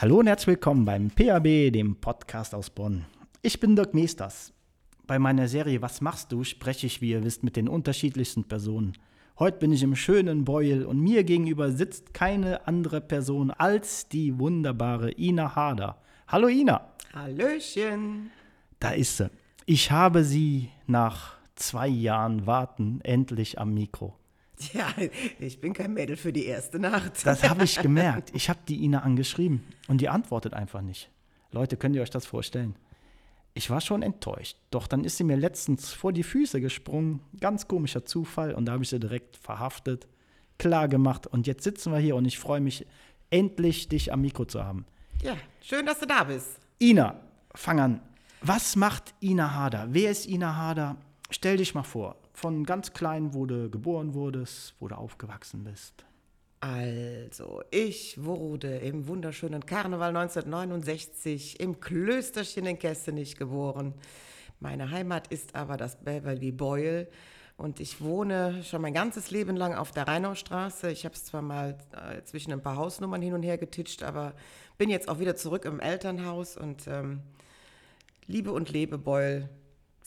Hallo und herzlich willkommen beim PAB, dem Podcast aus Bonn. Ich bin Dirk Meesters. Bei meiner Serie Was machst du spreche ich, wie ihr wisst, mit den unterschiedlichsten Personen. Heute bin ich im schönen Beul und mir gegenüber sitzt keine andere Person als die wunderbare Ina Harder. Hallo Ina. Hallöchen. Da ist sie. Ich habe sie nach zwei Jahren Warten endlich am Mikro. Ja, ich bin kein Mädel für die erste Nacht. Das habe ich gemerkt. Ich habe die Ina angeschrieben und die antwortet einfach nicht. Leute, könnt ihr euch das vorstellen? Ich war schon enttäuscht. Doch dann ist sie mir letztens vor die Füße gesprungen. Ganz komischer Zufall. Und da habe ich sie direkt verhaftet, klar gemacht. Und jetzt sitzen wir hier und ich freue mich, endlich dich am Mikro zu haben. Ja, schön, dass du da bist. Ina, fang an. Was macht Ina Hader? Wer ist Ina Hader? Stell dich mal vor von ganz klein, wo du geboren wurdest, wo du aufgewachsen bist? Also, ich wurde im wunderschönen Karneval 1969 im Klösterchen in Kessenich geboren. Meine Heimat ist aber das Beverly Boyle und ich wohne schon mein ganzes Leben lang auf der Rheinaustraße. Ich habe es zwar mal äh, zwischen ein paar Hausnummern hin und her getitscht, aber bin jetzt auch wieder zurück im Elternhaus und ähm, liebe und lebe Beul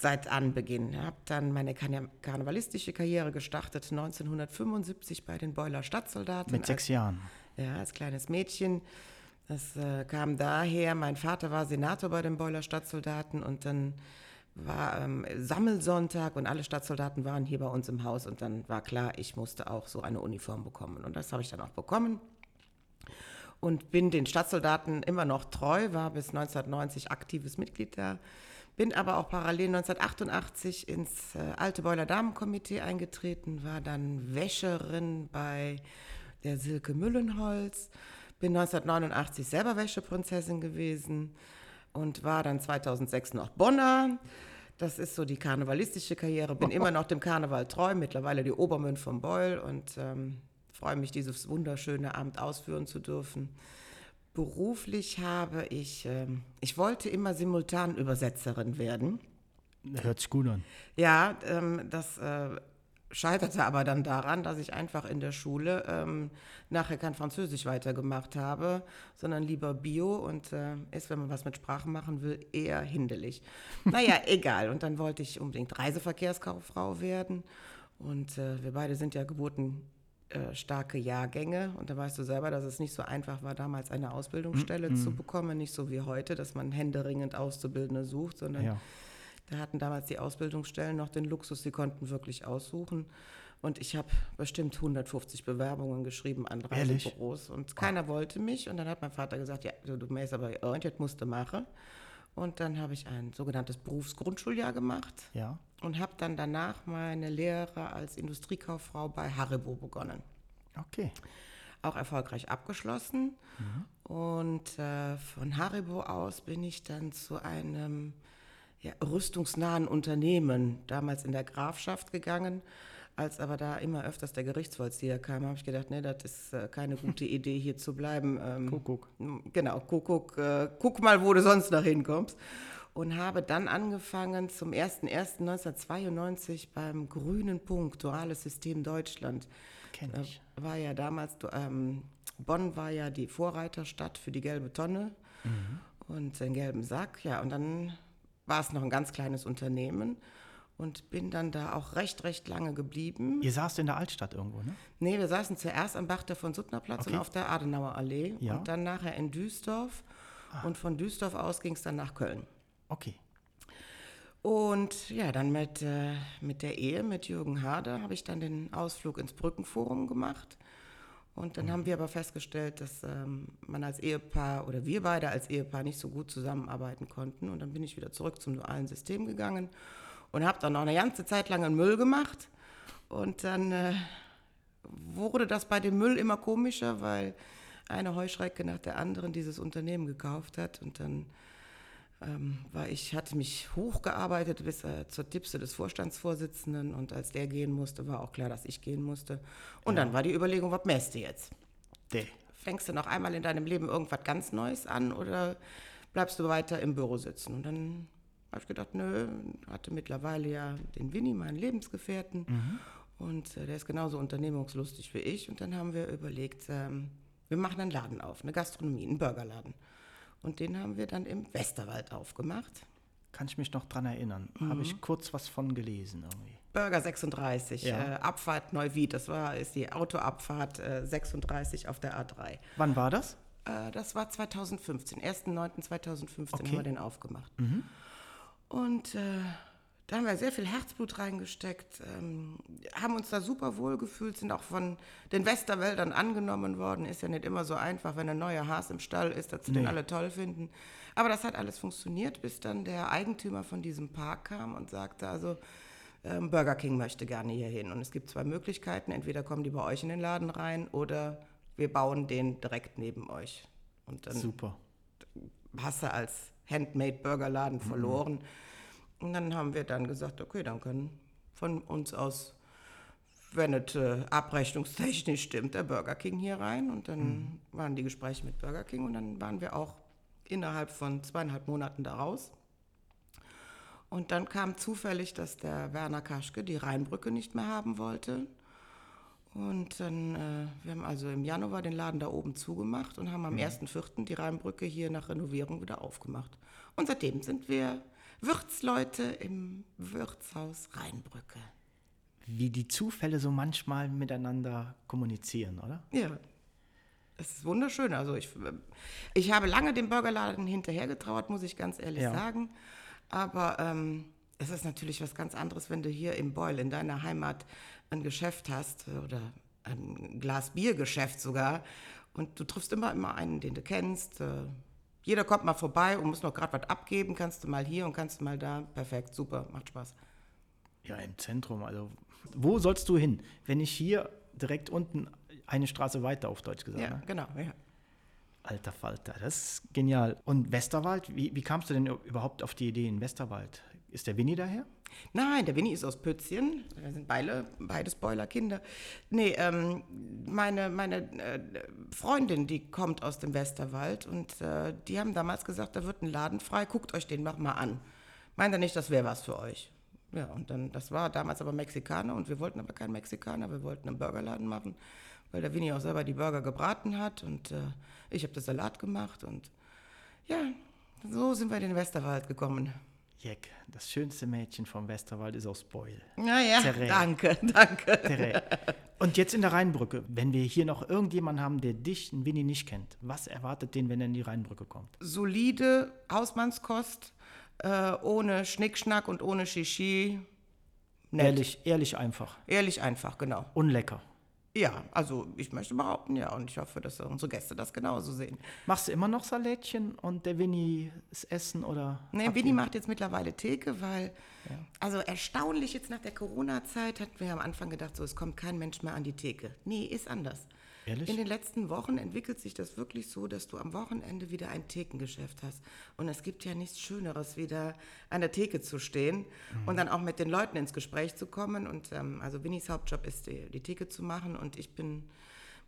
seit Anbeginn. Ich habe dann meine karnevalistische Karriere gestartet 1975 bei den Beuler Stadtsoldaten. Mit sechs als, Jahren. Ja, als kleines Mädchen. Das äh, kam daher, mein Vater war Senator bei den Beuler Stadtsoldaten und dann war ähm, Sammelsonntag und alle Stadtsoldaten waren hier bei uns im Haus und dann war klar, ich musste auch so eine Uniform bekommen und das habe ich dann auch bekommen und bin den Stadtsoldaten immer noch treu, war bis 1990 aktives Mitglied der bin aber auch parallel 1988 ins äh, Alte Beuler Damenkomitee eingetreten, war dann Wäscherin bei der Silke Müllenholz, bin 1989 selber Wäscheprinzessin gewesen und war dann 2006 noch Bonner. Das ist so die karnevalistische Karriere. Bin immer noch dem Karneval treu, mittlerweile die Obermünd vom Beul und ähm, freue mich, dieses wunderschöne Amt ausführen zu dürfen. Beruflich habe ich, ähm, ich wollte immer simultan Übersetzerin werden. Hört sich gut an. Ja, ähm, das äh, scheiterte aber dann daran, dass ich einfach in der Schule ähm, nachher kein Französisch weitergemacht habe, sondern lieber Bio und äh, ist, wenn man was mit Sprachen machen will, eher hinderlich. naja, egal. Und dann wollte ich unbedingt Reiseverkehrskauffrau werden. Und äh, wir beide sind ja Geburten äh, starke Jahrgänge. Und da weißt du selber, dass es nicht so einfach war, damals eine Ausbildungsstelle mm zu bekommen. Nicht so wie heute, dass man händeringend Auszubildende sucht, sondern ja. da hatten damals die Ausbildungsstellen noch den Luxus, sie konnten wirklich aussuchen. Und ich habe bestimmt 150 Bewerbungen geschrieben an Reisebüros und keiner oh. wollte mich. Und dann hat mein Vater gesagt, ja, du, du mäßt aber irgendwas musst du machen. Und dann habe ich ein sogenanntes Berufsgrundschuljahr gemacht. Ja und habe dann danach meine Lehre als Industriekauffrau bei Haribo begonnen. Okay. Auch erfolgreich abgeschlossen. Mhm. Und äh, von Haribo aus bin ich dann zu einem ja, rüstungsnahen Unternehmen, damals in der Grafschaft gegangen. Als aber da immer öfters der Gerichtsvollzieher kam, habe ich gedacht, nee, das ist äh, keine gute Idee, hier zu bleiben. Ähm, Kuckuck. Genau, Kuckuck. Äh, guck mal, wo du sonst noch hinkommst und habe dann angefangen zum 01.01.1992 beim Grünen Punkt, Duales System Deutschland. Kenn ich. War ja damals, ähm, Bonn war ja die Vorreiterstadt für die gelbe Tonne mhm. und den gelben Sack. Ja, und dann war es noch ein ganz kleines Unternehmen und bin dann da auch recht, recht lange geblieben. Ihr saßt in der Altstadt irgendwo, ne? Nee, wir saßen zuerst am Bach der von Suttner Platz okay. und auf der Adenauer Allee ja. und dann nachher in Duisdorf. Ah. Und von Duisdorf aus ging es dann nach Köln. Okay. Und ja, dann mit, äh, mit der Ehe mit Jürgen Harder habe ich dann den Ausflug ins Brückenforum gemacht. Und dann mhm. haben wir aber festgestellt, dass ähm, man als Ehepaar oder wir beide als Ehepaar nicht so gut zusammenarbeiten konnten. Und dann bin ich wieder zurück zum dualen System gegangen und habe dann noch eine ganze Zeit lang einen Müll gemacht. Und dann äh, wurde das bei dem Müll immer komischer, weil eine Heuschrecke nach der anderen dieses Unternehmen gekauft hat. Und dann ähm, weil ich hatte mich hochgearbeitet bis äh, zur Tipse des Vorstandsvorsitzenden und als der gehen musste, war auch klar, dass ich gehen musste. Und ja. dann war die Überlegung, was mäst du jetzt? De. Fängst du noch einmal in deinem Leben irgendwas ganz Neues an oder bleibst du weiter im Büro sitzen? Und dann habe ich gedacht, nö, hatte mittlerweile ja den Winnie, meinen Lebensgefährten. Mhm. Und äh, der ist genauso unternehmungslustig wie ich. Und dann haben wir überlegt, ähm, wir machen einen Laden auf, eine Gastronomie, einen Burgerladen. Und den haben wir dann im Westerwald aufgemacht. Kann ich mich noch dran erinnern. Habe ich kurz was von gelesen irgendwie. Burger 36, Ja. äh, Abfahrt Neuwied, das war ist die Autoabfahrt äh, 36 auf der A3. Wann war das? Äh, das war 2015, 1.9.2015 Okay. haben wir den aufgemacht. Und äh, da haben wir sehr viel Herzblut reingesteckt, ähm, haben uns da super wohl gefühlt, sind auch von den Westerwäldern angenommen worden. Ist ja nicht immer so einfach, wenn ein neuer Haas im Stall ist, dass sie den Nee. alle toll finden. Aber das hat alles funktioniert, bis dann der Eigentümer von diesem Park kam und sagte, also ähm, Burger King möchte gerne hier hin. Und es gibt zwei Möglichkeiten. Entweder kommen die bei euch in den Laden rein oder wir bauen den direkt neben euch. Und dann Super. hast du als Handmade-Burgerladen verloren. Und dann haben wir dann gesagt, okay, dann können von uns aus, wenn es äh, abrechnungstechnisch stimmt, der Burger King hier rein. Und dann waren die Gespräche mit Burger King und dann waren wir auch innerhalb von zweieinhalb Monaten da raus. Und dann kam zufällig, dass der Werner Kaschke die Rheinbrücke nicht mehr haben wollte. Und dann, äh, wir haben also im Januar den Laden da oben zugemacht und haben am 1.4. die Rheinbrücke hier nach Renovierung wieder aufgemacht. Und seitdem sind wir Wirtsleute im Wirtshaus Rheinbrücke. Wie die Zufälle so manchmal miteinander kommunizieren, oder? Ja. Es ist wunderschön. Also ich, ich habe lange dem Burgerladen hinterhergetrauert, muss ich ganz ehrlich Ja. sagen. Aber ähm, es ist natürlich was ganz anderes, wenn du hier im Beul, in deiner Heimat, ein Geschäft hast oder ein Glas Biergeschäft sogar. Und du triffst immer, immer einen, den du kennst. Äh, jeder kommt mal vorbei und muss noch gerade was abgeben. Kannst du mal hier und kannst du mal da. Perfekt, super, macht Spaß. Ja, im Zentrum. Also, wo sollst du hin? Wenn ich hier direkt unten eine Straße weiter, auf Deutsch gesagt. Ja, ne? genau. Ja. Alter Falter, das ist genial. Und Westerwald, wie, wie kamst du denn überhaupt auf die Idee in Westerwald? Ist der Winnie daher? Nein, der Winnie ist aus Pützchen. Wir sind beide, beides Boilerkinder. Nee, ähm, meine, meine äh, Freundin, die kommt aus dem Westerwald und äh, die haben damals gesagt, da wird ein Laden frei, guckt euch den doch mal an. Meint er nicht, das wäre was für euch? Ja, und dann, das war damals aber Mexikaner und wir wollten aber keinen Mexikaner, wir wollten einen Burgerladen machen, weil der Winnie auch selber die Burger gebraten hat und äh, ich habe das Salat gemacht und ja, so sind wir in den Westerwald gekommen. Jeck, das schönste Mädchen vom Westerwald ist aus Beul. Naja, Terrain. danke, danke. Terrain. Und jetzt in der Rheinbrücke, wenn wir hier noch irgendjemanden haben, der dich, einen Winnie, nicht kennt, was erwartet den, wenn er in die Rheinbrücke kommt? solide Hausmannskost, äh, ohne Schnickschnack und ohne Shishi. Nett. Ehrlich, ehrlich einfach. Ehrlich einfach, genau. Unlecker. Ja, also ich möchte behaupten, ja, und ich hoffe, dass unsere Gäste das genauso sehen. Machst du immer noch Salätchen und der Winnie das Essen oder? Nee, Winnie ihr- macht jetzt mittlerweile Theke, weil, also erstaunlich jetzt nach der Corona-Zeit hatten wir am Anfang gedacht, so es kommt kein Mensch mehr an die Theke. Nee, ist anders. Ehrlich? In den letzten Wochen entwickelt sich das wirklich so, dass du am Wochenende wieder ein Thekengeschäft hast. Und es gibt ja nichts Schöneres, wieder an der Theke zu stehen Mhm. und dann auch mit den Leuten ins Gespräch zu kommen. Und ähm, also Winnies Hauptjob ist, die, die Theke zu machen und ich bin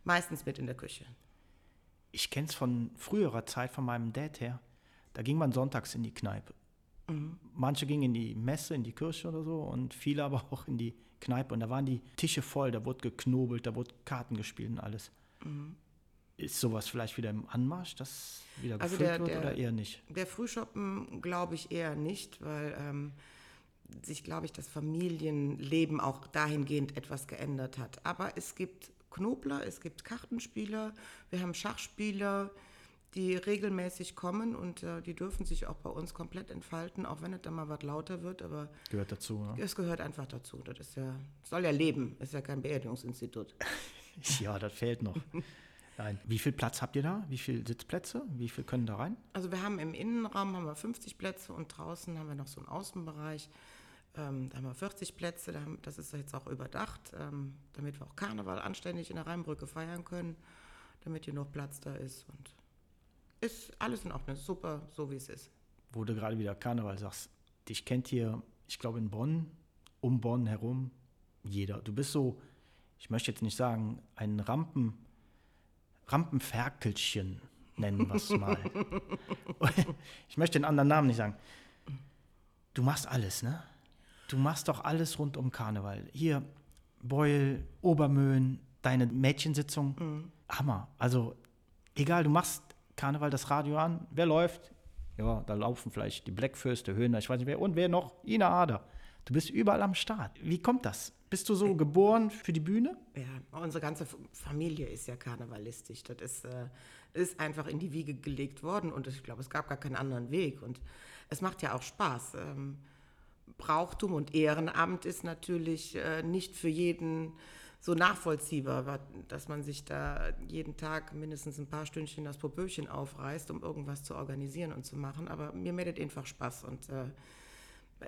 meistens mit in der Küche. Ich kenne es von früherer Zeit, von meinem Dad her. Da ging man sonntags in die Kneipe. Manche gingen in die Messe, in die Kirche oder so und viele aber auch in die Kneipe. Und da waren die Tische voll, da wurde geknobelt, da wurde Karten gespielt und alles. Ist sowas vielleicht wieder im Anmarsch, dass wieder Also gefüllt der- wird der- oder eher nicht? Der Frühschoppen glaube ich eher nicht, weil ähm, sich, glaube ich, das Familienleben auch dahingehend etwas geändert hat. Aber es gibt Knobler, es gibt Kartenspieler, wir haben Schachspieler, die regelmäßig kommen und äh, die dürfen sich auch bei uns komplett entfalten, auch wenn es dann mal was lauter wird, aber Gehört dazu. Ne? es gehört einfach dazu. Das ist ja, soll ja leben, ist ja kein Beerdigungsinstitut. Ja, das fehlt noch. Nein. Wie viel Platz habt ihr da? Wie viele Sitzplätze? Wie viel können da rein? Also wir haben im Innenraum haben wir 50 Plätze und draußen haben wir noch so einen Außenbereich. Ähm, da haben wir 40 Plätze, da haben, das ist jetzt auch überdacht, ähm, damit wir auch Karneval anständig in der Rheinbrücke feiern können, damit hier noch Platz da ist. Und ist alles in Ordnung, super, so wie es ist. Wo du gerade wieder Karneval sagst. Dich kennt hier, ich glaube in Bonn, um Bonn herum, jeder. Du bist so, ich möchte jetzt nicht sagen, ein Rampen, Rampenferkelchen nennen wir es mal. ich möchte den anderen Namen nicht sagen. Du machst alles, ne? Du machst doch alles rund um Karneval. Hier, Beul, Obermöhen, deine Mädchensitzung. Hammer. Also, Egal, du machst Karneval das Radio an. Wer läuft? Ja, da laufen vielleicht die Blackfürste, Höhner, ich weiß nicht wer. Und wer noch? Ina Ader. Du bist überall am Start. Wie kommt das? Bist du so geboren für die Bühne? Ja, unsere ganze Familie ist ja karnevalistisch. Das ist, äh, ist einfach in die Wiege gelegt worden und ich glaube, es gab gar keinen anderen Weg. Und es macht ja auch Spaß. Ähm, Brauchtum und Ehrenamt ist natürlich äh, nicht für jeden so nachvollziehbar, dass man sich da jeden Tag mindestens ein paar Stündchen das Popöchen aufreißt, um irgendwas zu organisieren und zu machen. Aber mir macht einfach Spaß und äh,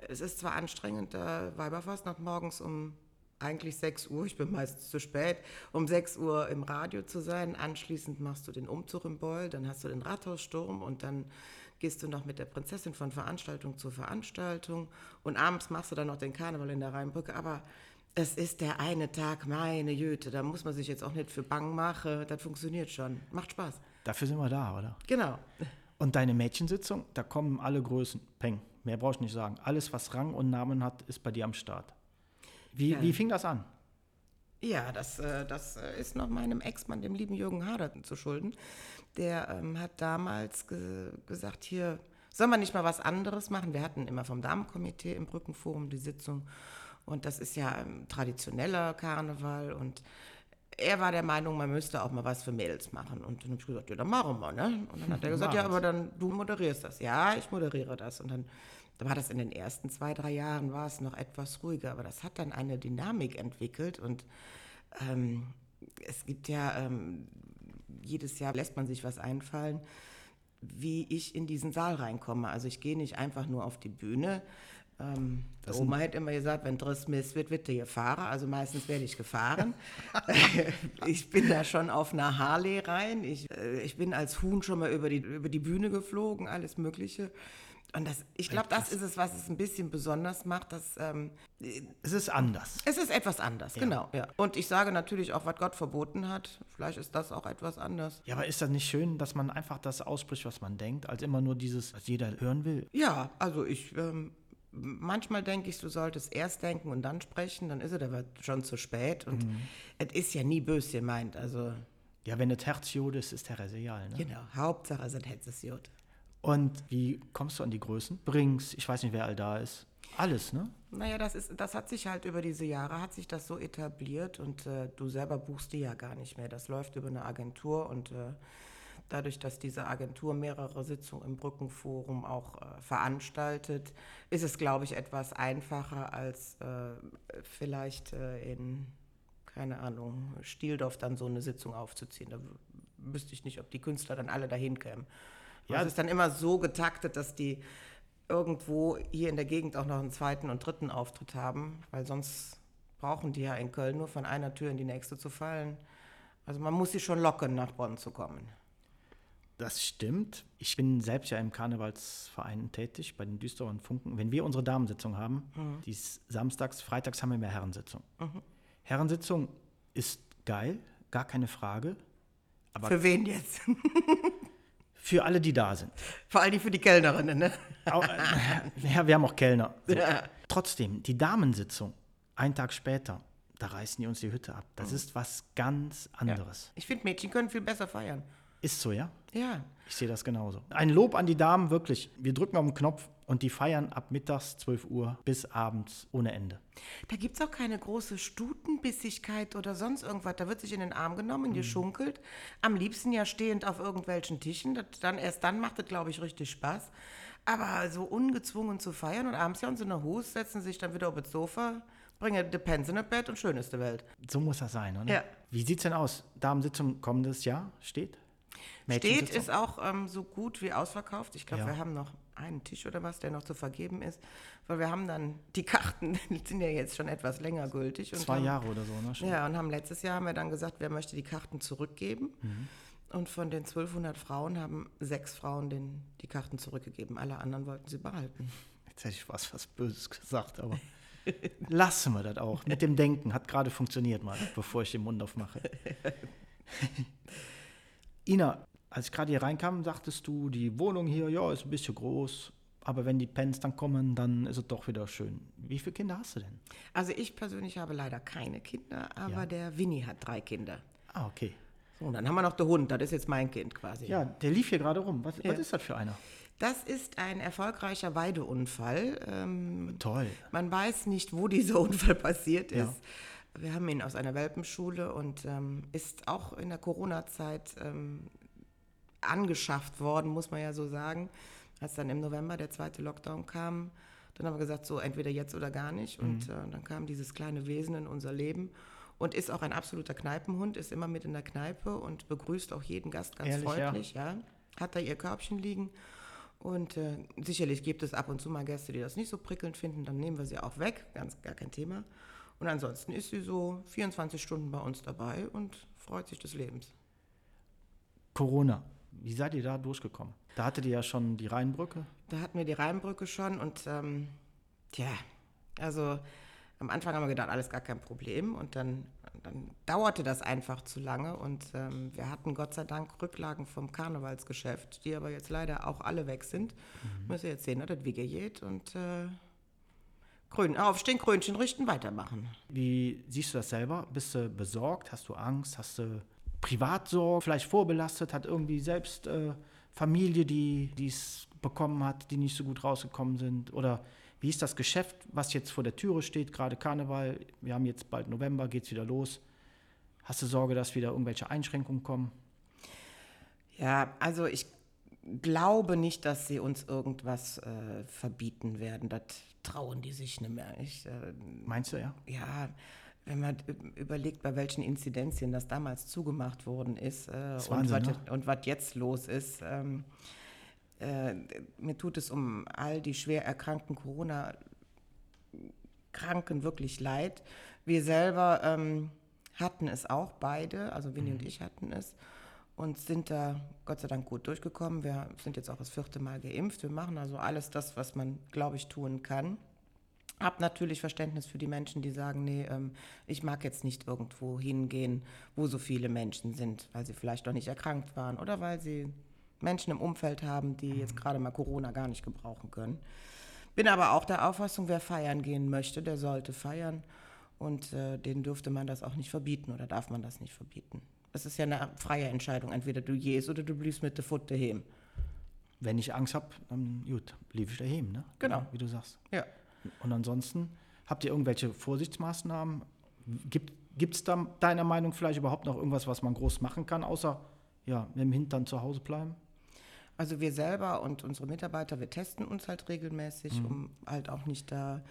es ist zwar anstrengend, da Weiberfastnacht morgens um eigentlich 6 Uhr, ich bin meistens zu spät, um 6 Uhr im Radio zu sein. Anschließend machst du den Umzug im Beul, dann hast du den Rathaussturm und dann gehst du noch mit der Prinzessin von Veranstaltung zu Veranstaltung und abends machst du dann noch den Karneval in der Rheinbrücke. Aber es ist der eine Tag, meine Jüte, da muss man sich jetzt auch nicht für bang machen, das funktioniert schon. Macht Spaß. Dafür sind wir da, oder? Genau. Und deine Mädchensitzung, da kommen alle Größen. Peng, mehr brauche ich nicht sagen. Alles, was Rang und Namen hat, ist bei dir am Start. Wie, ja. wie fing das an? Ja, das, äh, das äh, ist noch meinem Ex-Mann, dem lieben Jürgen Hader, zu schulden. Der ähm, hat damals ge gesagt, hier, sollen wir nicht mal was anderes machen? Wir hatten immer vom Damenkomitee im Brückenforum die Sitzung. Und das ist ja ein traditioneller Karneval. Und er war der Meinung, man müsste auch mal was für Mädels machen. Und dann habe ich gesagt, ja, dann machen wir, ne? Und dann hat er gesagt, ja, aber dann du moderierst das. Ja, ich moderiere das. Und dann war das in den ersten zwei, drei Jahren, war es noch etwas ruhiger. Aber das hat dann eine Dynamik entwickelt. Und ähm, es gibt ja, ähm, jedes Jahr lässt man sich was einfallen, wie ich in diesen Saal reinkomme. Also ich gehe nicht einfach nur auf die Bühne, ähm, das Oma hat immer gesagt, wenn Driss Mist wird, wird der gefahren. Also meistens werde ich gefahren. ich bin da schon auf einer Harley rein. Ich, äh, ich bin als Huhn schon mal über die, über die Bühne geflogen, alles Mögliche. Und das, ich glaube, das ist es, was es ein bisschen besonders macht. Dass, ähm, es ist anders. Es ist etwas anders, ja. genau. Ja. Und ich sage natürlich auch, was Gott verboten hat. Vielleicht ist das auch etwas anders. Ja, aber ist das nicht schön, dass man einfach das ausspricht, was man denkt, als immer nur dieses, was jeder hören will? Ja, also ich. Ähm, manchmal denke ich, du solltest erst denken und dann sprechen, dann ist es aber schon zu spät. Und mhm. es ist ja nie böse gemeint. Also ja, wenn das Herz jod ist, ist der real. Ne? Genau, Hauptsache es Herz ist jod. Und wie kommst du an die Größen? Brings, ich weiß nicht, wer all da ist. Alles, ne? Naja, das, ist, das hat sich halt über diese Jahre, hat sich das so etabliert und äh, du selber buchst die ja gar nicht mehr. Das läuft über eine Agentur und äh, dadurch, dass diese Agentur mehrere Sitzungen im Brückenforum auch äh, veranstaltet, ist es, glaube ich, etwas einfacher als äh, vielleicht äh, in, keine Ahnung, Stieldorf dann so eine Sitzung aufzuziehen. Da wüsste ich nicht, ob die Künstler dann alle dahin kämen. Ja, es ist dann immer so getaktet, dass die irgendwo hier in der Gegend auch noch einen zweiten und dritten Auftritt haben, weil sonst brauchen die ja in Köln nur von einer Tür in die nächste zu fallen. Also man muss sie schon locken, nach Bonn zu kommen. Das stimmt. Ich bin selbst ja im Karnevalsverein tätig, bei den Düsteren Funken. Wenn wir unsere Damensitzung haben, mhm. die ist samstags, freitags haben wir mehr Herrensitzung. Mhm. Herrensitzung ist geil, gar keine Frage. Aber für wen jetzt? für alle, die da sind. Vor allem für die Kellnerinnen, ne? Äh, ja, wir haben auch Kellner. So. Ja. Trotzdem, die Damensitzung, einen Tag später, da reißen die uns die Hütte ab. Das mhm. ist was ganz anderes. Ja. Ich finde, Mädchen können viel besser feiern. Ist so, ja? Ja. Ich sehe das genauso. Ein Lob an die Damen, wirklich. Wir drücken auf den Knopf und die feiern ab mittags 12 Uhr bis abends ohne Ende. Da gibt es auch keine große Stutenbissigkeit oder sonst irgendwas. Da wird sich in den Arm genommen, mhm. geschunkelt. Am liebsten ja stehend auf irgendwelchen Tischen. Das, dann, erst dann macht es, glaube ich, richtig Spaß. Aber so ungezwungen zu feiern und abends ja in so einer Hus setzen sich dann wieder auf das Sofa, bringen die Pens in das Bett und schön ist die Welt. So muss das sein, oder? Ja. Wie sieht es denn aus? Damensitzung kommendes Jahr steht? Steht ist auch ähm, so gut wie ausverkauft. Ich glaube, ja. wir haben noch einen Tisch oder was, der noch zu vergeben ist. Weil wir haben dann, die Karten die sind ja jetzt schon etwas länger gültig. Zwei haben, Jahre oder so, ne? Schon. Ja, und haben letztes Jahr haben wir dann gesagt, wer möchte die Karten zurückgeben. Mhm. Und von den 1200 Frauen haben sechs Frauen den, die Karten zurückgegeben. Alle anderen wollten sie behalten. Jetzt hätte ich was, was Böses gesagt, aber lassen wir das auch. Mit dem Denken hat gerade funktioniert mal, bevor ich den Mund aufmache. Ina, als ich gerade hier reinkam, sagtest du, die Wohnung hier, ja, ist ein bisschen groß, aber wenn die Pens dann kommen, dann ist es doch wieder schön. Wie viele Kinder hast du denn? Also ich persönlich habe leider keine Kinder, aber ja. der Winnie hat drei Kinder. Ah, okay. So, und dann haben wir noch den Hund, das ist jetzt mein Kind quasi. Ja, der lief hier gerade rum. Was, Ja. was ist das für einer? Das ist ein erfolgreicher Weideunfall. Ähm, Toll. man weiß nicht, wo dieser Unfall passiert Ja. Wir haben ihn aus einer Welpenschule und ähm, ist auch in der Corona-Zeit ähm, angeschafft worden, muss man ja so sagen. Als dann im November der zweite Lockdown kam, dann haben wir gesagt, so entweder jetzt oder gar nicht. Mhm. Und äh, dann kam dieses kleine Wesen in unser Leben und ist auch ein absoluter Kneipenhund, ist immer mit in der Kneipe und begrüßt auch jeden Gast ganz Ehrlich, ja? freundlich. Ja. Hat da ihr Körbchen liegen. Und äh, sicherlich gibt es ab und zu mal Gäste, die das nicht so prickelnd finden, dann nehmen wir sie auch weg, ganz gar kein Thema. Und ansonsten ist sie so 24 Stunden bei uns dabei und freut sich des Lebens. Corona. Wie seid ihr da durchgekommen? Da hattet ihr ja schon die Rheinbrücke. Da hatten wir die Rheinbrücke schon und ähm, tja, also am Anfang haben wir gedacht, alles gar kein Problem und dann, dann dauerte das einfach zu lange und ähm, wir hatten Gott sei Dank Rücklagen vom Karnevalsgeschäft, die aber jetzt leider auch alle weg sind. Müssen wir jetzt sehen, dass das wie geht und äh, Krön aufstehen, Krönchen richten, weitermachen. Wie siehst du das selber? Bist du besorgt? Hast du Angst? Hast du Privatsorge? Vielleicht vorbelastet? Hat irgendwie selbst äh, Familie, die es bekommen hat, die nicht so gut rausgekommen sind? Oder wie ist das Geschäft, was jetzt vor der Türe steht? Gerade Karneval. Wir haben jetzt bald November, geht es wieder los. Hast du Sorge, dass wieder irgendwelche Einschränkungen kommen? Ja, also ich glaube nicht, dass sie uns irgendwas äh, verbieten werden. Das trauen die sich nicht mehr. Ich, äh, Meinst du, ja? ja, wenn man überlegt, bei welchen Inzidenzien das damals zugemacht worden ist äh, und, Wahnsinn, was, ne? und was jetzt los ist. Ähm, äh, mir tut es um all die schwer erkrankten Corona-Kranken wirklich leid. Wir selber ähm, hatten es auch beide, also Winnie und ich hatten es und sind da Gott sei Dank gut durchgekommen. Wir sind jetzt auch das vierte Mal geimpft. Wir machen also alles das, was man, glaube ich, tun kann. Hab natürlich Verständnis für die Menschen, die sagen, nee, ähm, ich mag jetzt nicht irgendwo hingehen, wo so viele Menschen sind, weil sie vielleicht noch nicht erkrankt waren oder weil sie Menschen im Umfeld haben, die jetzt gerade mal Corona gar nicht gebrauchen können. Bin aber auch der Auffassung, wer feiern gehen möchte, der sollte feiern und äh, den dürfte man das auch nicht verbieten oder darf man das nicht verbieten. Es ist ja eine freie Entscheidung, entweder du gehst oder du bliebst mit der Futte daheim. Wenn ich Angst habe, dann gut, lief ich daheim, ne? Genau. Wie du sagst. Ja. Und ansonsten, habt ihr irgendwelche Vorsichtsmaßnahmen? Gibt es da deiner Meinung vielleicht überhaupt noch irgendwas, was man groß machen kann, außer ja, mit dem Hintern zu Hause bleiben? Also wir selber und unsere Mitarbeiter, wir testen uns halt regelmäßig, Mhm. um halt auch nicht da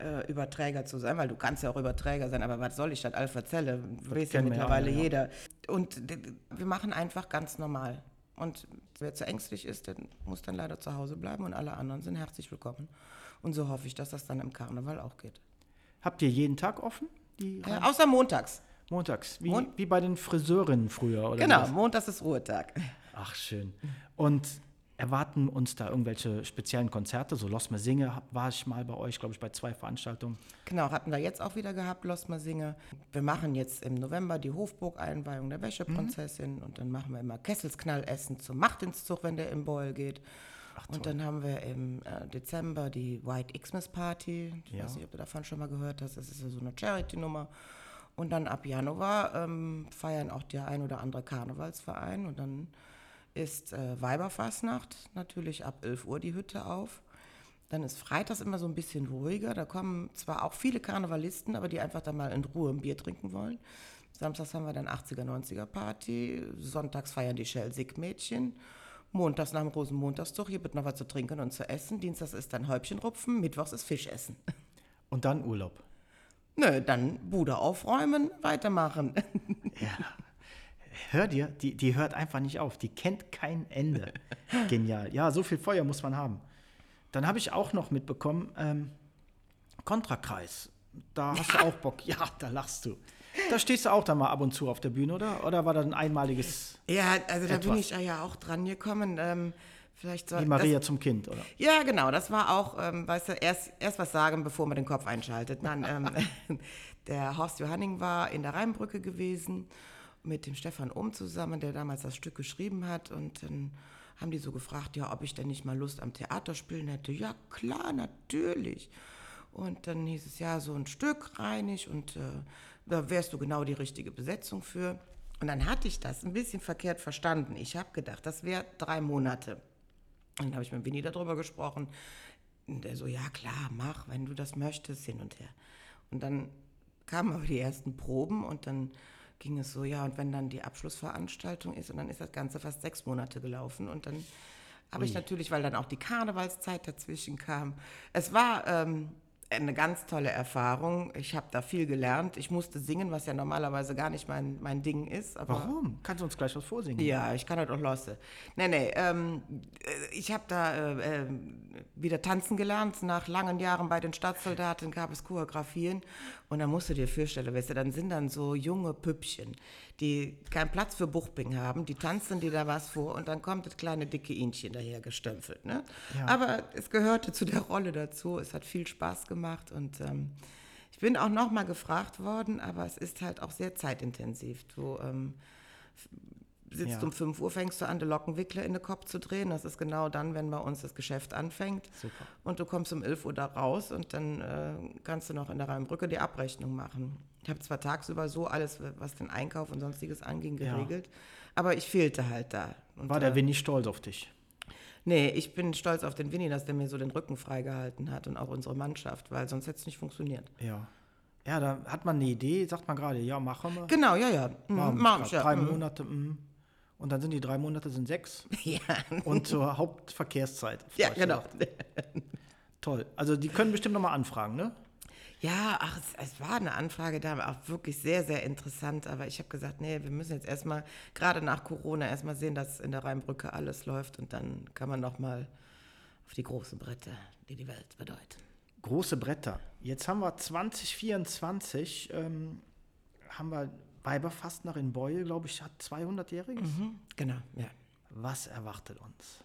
äh, Überträger zu sein, weil du kannst ja auch Überträger sein, aber was soll ich, das Alpha-Zelle, weiß ja ja mittlerweile alle, ja. jeder. Und wir machen einfach ganz normal. Und wer zu ängstlich ist, der muss dann leider zu Hause bleiben und alle anderen sind herzlich willkommen. Und so hoffe ich, dass das dann im Karneval auch geht. Habt ihr jeden Tag offen? Äh, außer montags. Montags, wie, Mon- wie bei den Friseurinnen früher, oder? Genau, was? montags ist Ruhetag. Ach, schön. Und erwarten uns da irgendwelche speziellen Konzerte? So Los Me Singe war ich mal bei euch, glaube ich, bei zwei Veranstaltungen. Genau, hatten wir jetzt auch wieder gehabt, Los Singe. Wir machen jetzt im November die Hofburg-Einweihung der Wäscheprinzessin und dann machen wir immer Kesselsknallessen zum Martinszug, wenn der im Boil geht. und dann haben wir im äh, Dezember die White Xmas Party. Ich Ja. weiß nicht, ob du davon schon mal gehört hast. Das ist ja so eine Charity-Nummer. Und dann ab Januar ähm, feiern auch der ein oder andere Karnevalsverein. Und dann ist äh, Weiberfastnacht natürlich ab 11 Uhr die Hütte auf. Dann ist freitags immer so ein bisschen ruhiger. Da kommen zwar auch viele Karnevalisten, aber die einfach dann mal in Ruhe ein Bier trinken wollen. Samstags haben wir dann 80er, 90er Party. Sonntags feiern die Shell-Sick-Mädchen. Montags nach dem Rosenmontagszug, hier wird noch was zu trinken und zu essen. Dienstags ist dann Häubchenrupfen, Mittwochs ist Fischessen. Und dann Urlaub. Nö, dann Bude aufräumen, weitermachen. Hör dir, die, die hört einfach nicht auf. Die kennt kein Ende. Genial. Ja, so viel Feuer muss man haben. Dann habe ich auch noch mitbekommen, ähm, Kontrakreis. Da hast du auch Bock. Ja, da lachst du. Da stehst du auch dann mal ab und zu auf der Bühne, oder? Oder war das ein einmaliges, Ja, also da bin Etwas. ich ja auch dran gekommen. Ähm, vielleicht soll wie Maria zum Kind, oder? Ja, genau, das war auch, ähm, weißt du, erst, erst was sagen, bevor man den Kopf einschaltet. Nein, ähm, der Horst Johanning war in der Rheinbrücke gewesen mit dem Stefan Ohm zusammen, der damals das Stück geschrieben hat. Und dann haben die so gefragt, ja, ob ich denn nicht mal Lust am Theaterspielen hätte. Ja, klar, natürlich. Und dann hieß es, ja, so ein Stück reinig und äh, da wärst du genau die richtige Besetzung für. Und dann hatte ich das ein bisschen verkehrt verstanden. Ich habe gedacht, das wäre drei Monate. Und dann habe ich mit Winnie darüber gesprochen. Und der so, ja klar, mach, wenn du das möchtest, hin und her. Und dann kamen aber die ersten Proben und dann ging es so, ja, und wenn dann die Abschlussveranstaltung ist, und dann ist das Ganze fast sechs Monate gelaufen. Und dann habe ich natürlich, weil dann auch die Karnevalszeit dazwischen kam. Es war ähm, eine ganz tolle Erfahrung. Ich habe da viel gelernt. Ich musste singen, was ja normalerweise gar nicht mein, mein Ding ist. Aber Warum? Kannst du uns gleich was vorsingen? ja, ich kann das auch losse. Nee, nee, ähm, äh, ich habe da äh, äh, wieder tanzen gelernt. Nach langen Jahren bei den Stadtsoldaten gab es Choreografien. Und dann musst du dir vorstellen, weißt du, dann sind dann so junge Püppchen, die keinen Platz für Buchbing haben. Die tanzen dir da was vor und dann kommt das kleine dicke Ähnchen daher gestempelt. Ne? Ja. Aber es gehörte zu der Rolle dazu. Es hat viel Spaß gemacht und ähm, ich bin auch noch mal gefragt worden, aber es ist halt auch sehr zeitintensiv. Du ähm, sitzt Ja. um 5 Uhr, fängst du an, die Lockenwickler in den Kopf zu drehen. Das ist genau dann, wenn bei uns das Geschäft anfängt. Super. Und du kommst um 11 Uhr da raus und dann äh, kannst du noch in der Rheinbrücke die Abrechnung machen. Ich habe zwar tagsüber so alles, was den Einkauf und sonstiges anging, Ja. geregelt, aber ich fehlte halt da. Und, War der äh, Winnie stolz auf dich? Nee, ich bin stolz auf den Winnie, dass der mir so den Rücken freigehalten hat und auch unsere Mannschaft, weil sonst hätte es nicht funktioniert. Ja. Ja, da hat man eine Idee, sagt man gerade, ja, machen wir. Genau, ja, ja. Mhm, Machen wir ja. Drei mhm. Monate, mm. Und dann sind die drei Monate sind sechs. Ja, Und zur Hauptverkehrszeit. ja genau. Toll. Also die können bestimmt nochmal anfragen, ne? Ja, ach, es, es war eine Anfrage da, auch wirklich sehr, sehr interessant. Aber ich habe gesagt, nee, wir müssen jetzt erstmal, gerade nach Corona, erstmal sehen, dass in der Rheinbrücke alles läuft und dann kann man nochmal auf die großen Bretter, die die Welt bedeuten. Große Bretter. Jetzt haben wir 2024, ähm, haben wir Weiberfastnacht in Beul, glaube ich, hat 200-jähriges. Genau, ja. Was erwartet uns?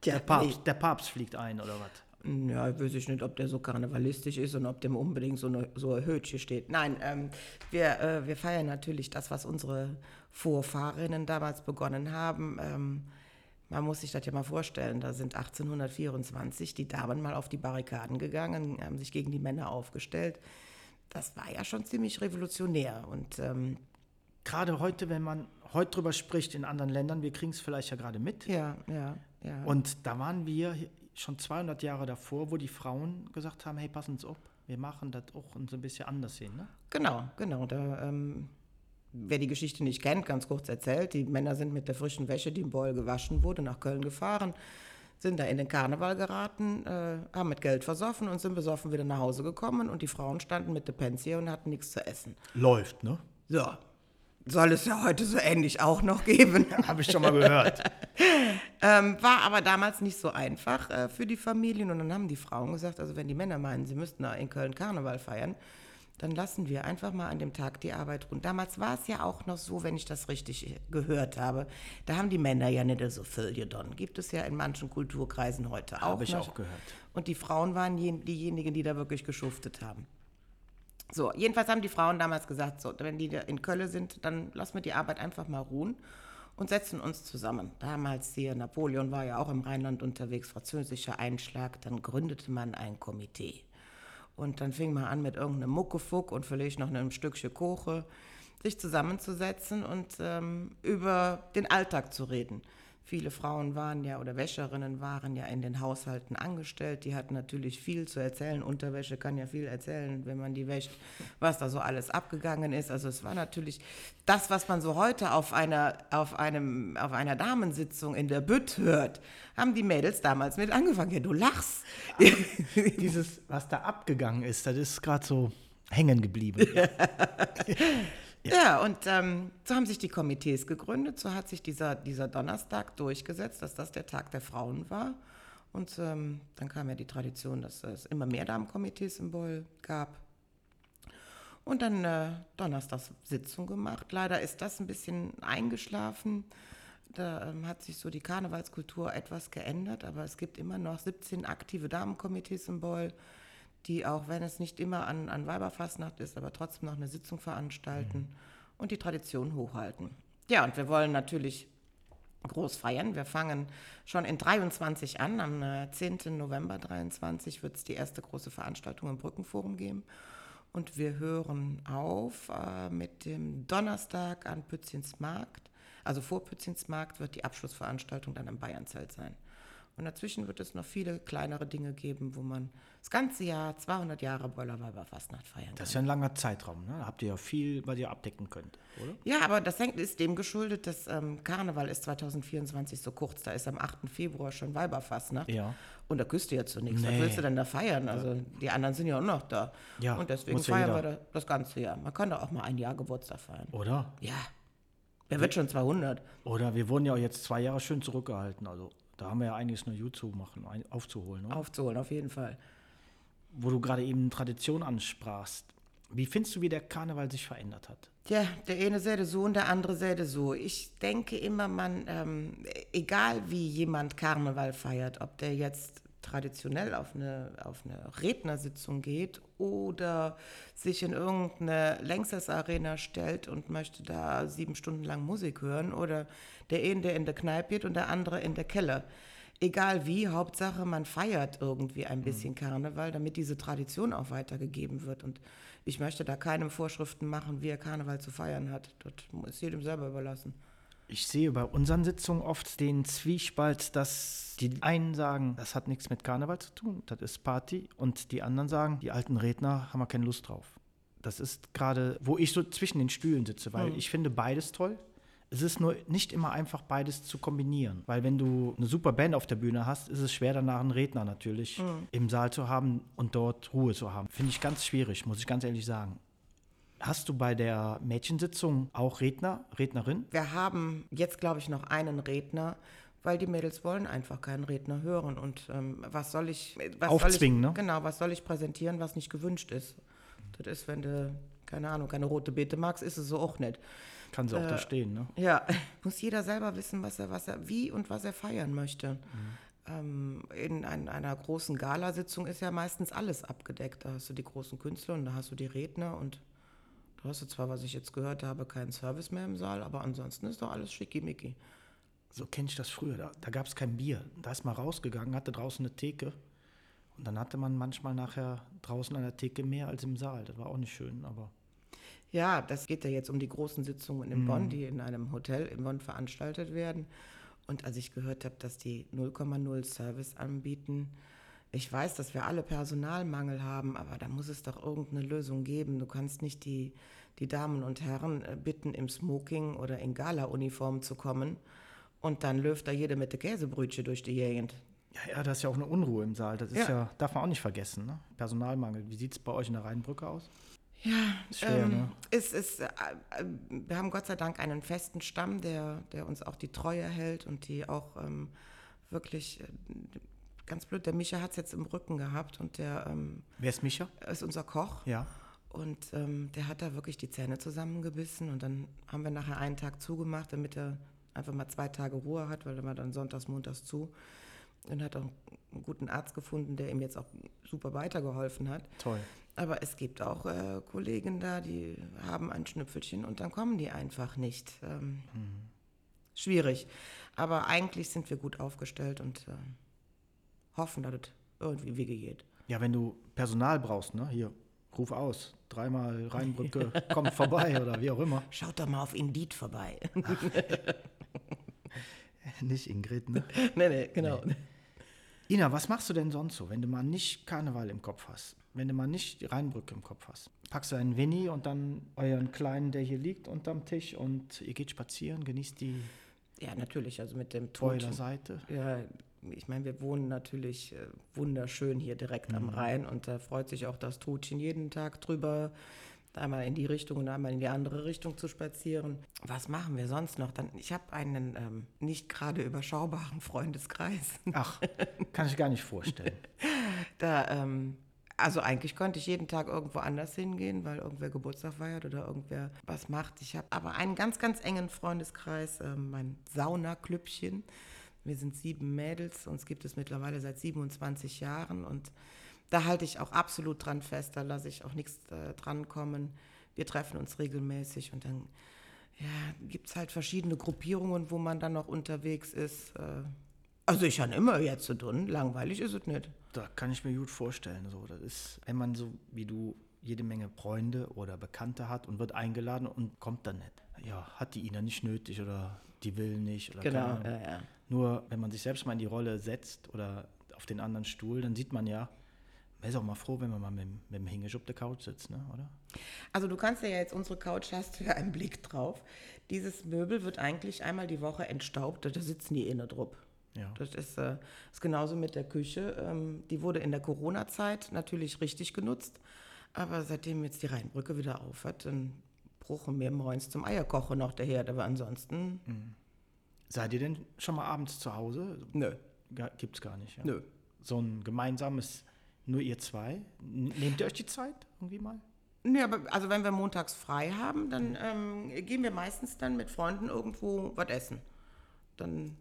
Tja, Der Papst, der Papst fliegt ein, oder was? Ja, ich weiß ich nicht, ob der so karnevalistisch ist und ob dem unbedingt so eine, so ein Hötchen steht. Nein, ähm, wir, äh, wir feiern natürlich das, was unsere Vorfahrinnen damals begonnen haben. Ähm, man muss sich das ja mal vorstellen, da sind 1824 die Damen mal auf die Barrikaden gegangen, haben sich gegen die Männer aufgestellt. Das war ja schon ziemlich revolutionär und ähm, Gerade heute, wenn man heute drüber spricht in anderen Ländern, wir kriegen es vielleicht ja gerade mit. ja, ja, ja. Und da waren wir schon 200 Jahre davor, wo die Frauen gesagt haben, hey, passen Sie auf, wir machen das auch und so ein bisschen anders sehen. Ne? Genau, genau. Da, ähm, wer die Geschichte nicht kennt, ganz kurz erzählt, die Männer sind mit der frischen Wäsche, die im Beul gewaschen wurde, nach Köln gefahren, sind da in den Karneval geraten, äh, haben mit Geld versoffen und sind besoffen wieder nach Hause gekommen und die Frauen standen mit der Pensie und hatten nichts zu essen. Läuft, ne? So, soll es ja heute so ähnlich auch noch geben. Habe ich schon mal gehört. Ähm, war aber damals nicht so einfach äh, für die Familien. Und dann haben die Frauen gesagt, also wenn die Männer meinen, sie müssten da in Köln Karneval feiern, dann lassen wir einfach mal an dem Tag die Arbeit ruhen. Damals war es ja auch noch so, wenn ich das richtig gehört habe, da haben die Männer ja nicht so viel getan. Gibt es ja in manchen Kulturkreisen heute auch Habe ich noch. auch gehört. Und die Frauen waren jen- diejenigen, die da wirklich geschuftet haben. So, jedenfalls haben die Frauen damals gesagt, so, wenn die in Köln sind, dann lassen wir die Arbeit einfach mal ruhen und setzen uns zusammen. Damals hier, Napoleon war ja auch im Rheinland unterwegs, französischer Einschlag, dann gründete man ein Komitee. Und dann fing man an mit irgendeinem Muckefuck und vielleicht noch einem Stückchen Koche, sich zusammenzusetzen und ähm, über den Alltag zu reden. Viele Frauen waren ja oder Wäscherinnen waren ja in den Haushalten angestellt. Die hatten natürlich viel zu erzählen. Unterwäsche kann ja viel erzählen, wenn man die wäscht, was da so alles abgegangen ist. Also es war natürlich das, was man so heute auf einer, auf einem, auf einer Damensitzung in der Bütt hört, haben die Mädels damals mit angefangen. Ja, du lachst. Dieses, was da abgegangen ist, das ist gerade so hängen geblieben. Ja, und ähm, so haben sich die Komitees gegründet. So hat sich dieser, dieser Donnerstag durchgesetzt, dass das der Tag der Frauen war. Und ähm, dann kam ja die Tradition, dass es immer mehr Damenkomitees im Boll gab. Und dann äh, Donnerstags Sitzung gemacht. Leider ist das ein bisschen eingeschlafen. Da ähm, hat sich so die Karnevalskultur etwas geändert, aber es gibt immer noch 17 aktive Damenkomitees im Boll, die auch, wenn es nicht immer an, an Weiberfastnacht ist, aber trotzdem noch eine Sitzung veranstalten und die Tradition hochhalten. Ja, und wir wollen natürlich groß feiern. Wir fangen schon in 23 an. Am äh, 10. November 23 wird es die erste große Veranstaltung im Brückenforum geben. Und wir hören auf äh, mit dem Donnerstag an Pützins Markt. Also vor Pützins Markt wird die Abschlussveranstaltung dann am Bayernzelt sein. Und dazwischen wird es noch viele kleinere Dinge geben, wo man das ganze Jahr 200 Jahre Boilerweiber Fastnacht feiern kann. Das ist ja ein langer Zeitraum. Ne? Da habt ihr ja viel, was ihr abdecken könnt, oder? Ja, aber das hängt, ist dem geschuldet, dass ähm, Karneval ist 2024 so kurz. Da ist am 8. Februar schon Weiberfastnacht. Ja. Und da küsst du ja zu nichts. Was Nee. willst du denn da feiern? Also die anderen sind ja auch noch da. Ja, Und deswegen feiern jeder. wir da das ganze Jahr. Man kann da auch mal ein Jahr Geburtstag feiern. Oder? Ja. Wer wird schon 200? Oder wir wurden ja auch jetzt zwei Jahre schön zurückgehalten. Also da haben wir ja einiges nur YouTube machen, aufzuholen. Oder? Aufzuholen, auf jeden Fall. Wo du gerade eben Tradition ansprachst. Wie findest du, wie der Karneval sich verändert hat? Ja, der eine säde so und der andere säde so. Ich denke immer, man, ähm, egal wie jemand Karneval feiert, ob der jetzt traditionell auf eine, auf eine Rednersitzung geht oder sich in irgendeine Längstes-Arena stellt und möchte da sieben Stunden lang Musik hören oder der eine, der in der Kneipe geht und der andere in der Keller. Egal wie, Hauptsache man feiert irgendwie ein bisschen Karneval, damit diese Tradition auch weitergegeben wird. Und ich möchte da keinem Vorschriften machen, wie er Karneval zu feiern hat. Das ist jedem selber überlassen. Ich sehe bei unseren Sitzungen oft den Zwiespalt, dass die einen sagen, das hat nichts mit Karneval zu tun, das ist Party, und die anderen sagen, die alten Redner haben wir keine Lust drauf. Das ist gerade, wo ich so zwischen den Stühlen sitze, weil ich finde beides toll. Es ist nur nicht immer einfach, beides zu kombinieren. Weil wenn du eine super Band auf der Bühne hast, ist es schwer, danach einen Redner natürlich im Saal zu haben und dort Ruhe zu haben. Finde ich ganz schwierig, muss ich ganz ehrlich sagen. Hast du bei der Mädchensitzung auch Redner, Rednerin? Wir haben jetzt, glaube ich, noch einen Redner, weil die Mädels wollen einfach keinen Redner hören. Und ähm, was soll ich. Was Aufzwingen, soll ich, ne? Genau, was soll ich präsentieren, was nicht gewünscht ist? Das ist, wenn du, keine Ahnung, keine rote Beete magst, ist es so auch nicht. Kann sie auch da stehen, ne? Ja, muss jeder selber wissen, was er, was er, wie und was er feiern möchte. Ähm, in ein, einer großen Galasitzung ist ja meistens alles abgedeckt. Da hast du die großen Künstler und da hast du die Redner und da hast du zwar, was ich jetzt gehört habe, keinen Service mehr im Saal, aber ansonsten ist doch alles schickimicki. So kenne ich das früher. Da, da gab es kein Bier. Da ist man rausgegangen, hatte draußen eine Theke. Und dann hatte man manchmal nachher draußen an der Theke mehr als im Saal. Das war auch nicht schön, aber Ja, das geht ja jetzt um die großen Sitzungen in Bonn, die in einem Hotel in Bonn veranstaltet werden. Und als ich gehört habe, dass die 0,0 Service anbieten, ich weiß, dass wir alle Personalmangel haben, aber da muss es doch irgendeine Lösung geben. Du kannst nicht die, die Damen und Herren äh, bitten, im Smoking oder in Gala-Uniform zu kommen und dann löft da jede mit der Käsebrötchen durch die Gegend. ja, ja, da ist ja auch eine Unruhe im Saal. Das ist Ja. ja, darf man auch nicht vergessen. Ne? Personalmangel. Wie sieht es bei euch in der Rheinbrücke aus? Ja, Schwer, ähm, ne? es ist, äh, äh, wir haben Gott sei Dank einen festen Stamm, der, der uns auch die Treue hält und die auch ähm, wirklich, äh, ganz blöd, der Micha hat es jetzt im Rücken gehabt und der ähm, Wer ist Micha? ist unser Koch Ja. und ähm, der hat da wirklich die Zähne zusammengebissen und dann haben wir nachher einen Tag zugemacht, damit er einfach mal zwei Tage Ruhe hat, weil er war dann sonntags, montags zu und hat auch einen guten Arzt gefunden, der ihm jetzt auch super weitergeholfen hat. Toll. Aber es gibt auch äh, Kollegen da, die haben ein Schnüpfelchen und dann kommen die einfach nicht. Ähm, Schwierig. Aber eigentlich sind wir gut aufgestellt und äh, hoffen, dass es irgendwie Wege geht. Ja, wenn du Personal brauchst, ne? Hier, ruf aus. Dreimal Rheinbrücke, kommt vorbei oder wie auch immer. Schaut doch mal auf Indeed vorbei. Nicht Ingrid, ne? nee, nee, genau. Ina, was machst du denn sonst so, wenn du mal nicht Karneval im Kopf hast? Wenn du mal nicht die Rheinbrücke im Kopf hast? Packst du einen Winnie und dann euren Kleinen, der hier liegt unterm Tisch und ihr geht spazieren, genießt die Ja, natürlich, also mit dem Tod. Seite? Ja, ich meine, wir wohnen natürlich äh, wunderschön hier direkt am Rhein und da freut sich auch das Trutchen jeden Tag drüber, einmal in die Richtung und einmal in die andere Richtung zu spazieren. Was machen wir sonst noch? Dann, ich habe einen ähm, nicht gerade überschaubaren Freundeskreis. Ach, kann ich gar nicht vorstellen. Da, ähm, also eigentlich könnte ich jeden Tag irgendwo anders hingehen, weil irgendwer Geburtstag feiert oder irgendwer was macht. Ich habe aber einen ganz, ganz engen Freundeskreis, ähm, mein Saunaklüppchen. Wir sind sieben Mädels, uns gibt es mittlerweile seit 27 Jahren und da halte ich auch absolut dran fest, da lasse ich auch nichts äh, dran kommen. Wir treffen uns regelmäßig und dann ja, gibt es halt verschiedene Gruppierungen, wo man dann noch unterwegs ist. Äh, also ich habe immer jetzt zu tun, langweilig ist es nicht. Da kann ich mir gut vorstellen. So, das ist, wenn man so wie du jede Menge Freunde oder Bekannte hat und wird eingeladen und kommt dann nicht. Ja, hat die Ina nicht nötig oder die will nicht oder Genau, keine Ahnung. ja, ja. Nur wenn man sich selbst mal in die Rolle setzt oder auf den anderen Stuhl, dann sieht man ja, man ist auch mal froh, wenn man mal mit, dem- mit dem Hingisch auf der Couch sitzt, ne? oder? Also du kannst ja jetzt unsere Couch hast du ja einen Blick drauf. Dieses Möbel wird eigentlich einmal die Woche entstaubt, da sitzen die inne drauf. Ja. Das ist, äh, ist genauso mit der Küche. Ähm, die wurde in der Corona-Zeit natürlich richtig genutzt. Aber seitdem jetzt die Rheinbrücke wieder auf hat, dann bruchen wir morgens zum Eierkochen noch der Herd. Aber ansonsten, Seid ihr denn schon mal abends zu Hause? nö, Gibt's gar nicht. Ja. nö. So ein gemeinsames, nur ihr zwei. Nehmt ihr euch die Zeit irgendwie mal? Nee, aber also wenn wir montags frei haben, dann ähm, gehen wir meistens dann mit Freunden irgendwo was essen. Dann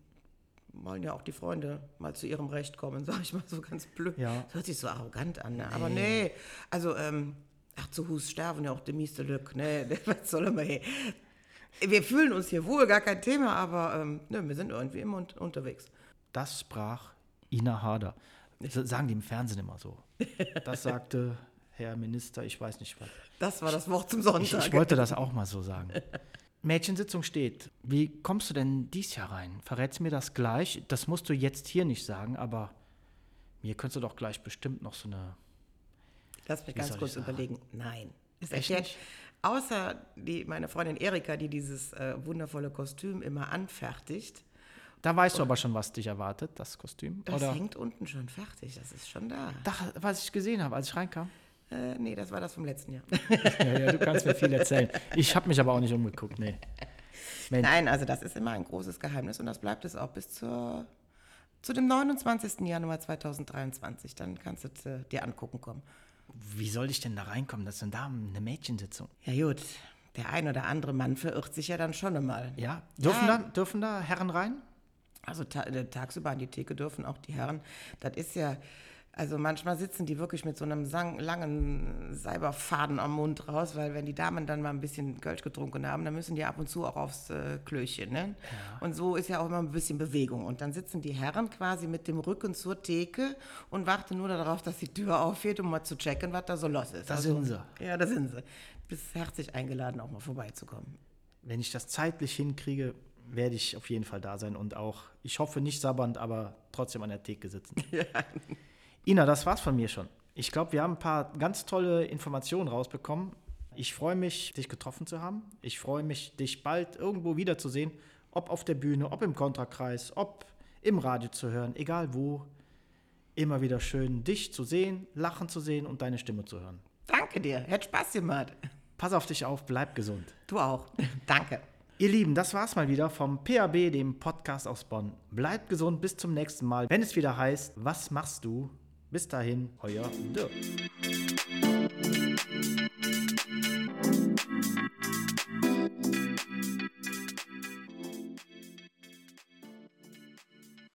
wollen ja auch die Freunde mal zu ihrem Recht kommen, sag ich mal so ganz blöd. Ja. Das hört sich so arrogant an, ne? aber nee, also ähm, ach zu Hus sterben ja auch de mieste Lück, ne, was soll man hier? Wir fühlen uns hier wohl, gar kein Thema, aber ähm, ne, wir sind irgendwie immer un unterwegs. Das sprach Ina Harder. So Sagen die im Fernsehen immer so. Das sagte Herr Minister, ich weiß nicht was. Das war das Wort zum Ich, Sonntag. ich wollte das auch mal so sagen. Mädchensitzung steht. Wie kommst du denn dies Jahr rein? Verrätst mir das gleich? Das musst du jetzt hier nicht sagen, aber mir könntest du doch gleich bestimmt noch so eine. Lass mich ganz kurz ich überlegen. Nein. Ist Echt erklärt? Außer die, meine Freundin Erika, die dieses äh, wundervolle Kostüm immer anfertigt, Da weißt du aber schon, was dich erwartet, das Kostüm. das Oder hängt unten schon fertig. Das ist schon da. Dach, was ich gesehen habe, als ich reinkam. Äh, nee, das war das vom letzten Jahr. Ja, ja, du kannst mir viel erzählen. Ich habe mich aber auch nicht umgeguckt, nee. Mensch, Nein, also das ist immer ein großes Geheimnis und das bleibt es auch bis zur, zu dem 29. Januar 2023. Dann kannst du es, äh, dir angucken kommen. Wie soll ich denn da reinkommen? Das ist denn da eine Mädchensitzung. Ja gut, der ein oder andere Mann verirrt sich ja dann schon einmal. Ja, dürfen, Ja. Da, dürfen da Herren rein? Also ta äh, tagsüber an die Theke dürfen auch die Herren. Das ist ja, also manchmal sitzen die wirklich mit so einem langen Seiberfaden am Mund raus, weil wenn die Damen dann mal ein bisschen Kölsch getrunken haben, dann müssen die ab und zu auch aufs äh, Klöchen. Ne? Und so ist ja auch immer ein bisschen Bewegung. Und dann sitzen die Herren quasi mit dem Rücken zur Theke und warten nur darauf, dass die Tür aufgeht, um mal zu checken, was da so los ist. Da also, sind sie. Ja, da sind sie. Bist herzlich eingeladen, auch mal vorbeizukommen. Wenn ich das zeitlich hinkriege, werde ich auf jeden Fall da sein und auch, ich hoffe nicht sabbernd, aber trotzdem an der Theke sitzen. Ina, das war's von mir schon. Ich glaube, wir haben ein paar ganz tolle Informationen rausbekommen. Ich freue mich, dich getroffen zu haben. Ich freue mich, dich bald irgendwo wiederzusehen, ob auf der Bühne, ob im Kontrakreis, ob im Radio zu hören, egal wo. Immer wieder schön, dich zu sehen, lachen zu sehen und deine Stimme zu hören. Danke dir, hat Spaß gemacht. Pass auf dich auf, bleib gesund. Du auch. Danke. Ihr Lieben, das war's mal wieder vom PAB, dem Podcast aus Bonn. Bleibt gesund, bis zum nächsten Mal, wenn es wieder heißt, was machst du? Bis dahin, euer Dirk.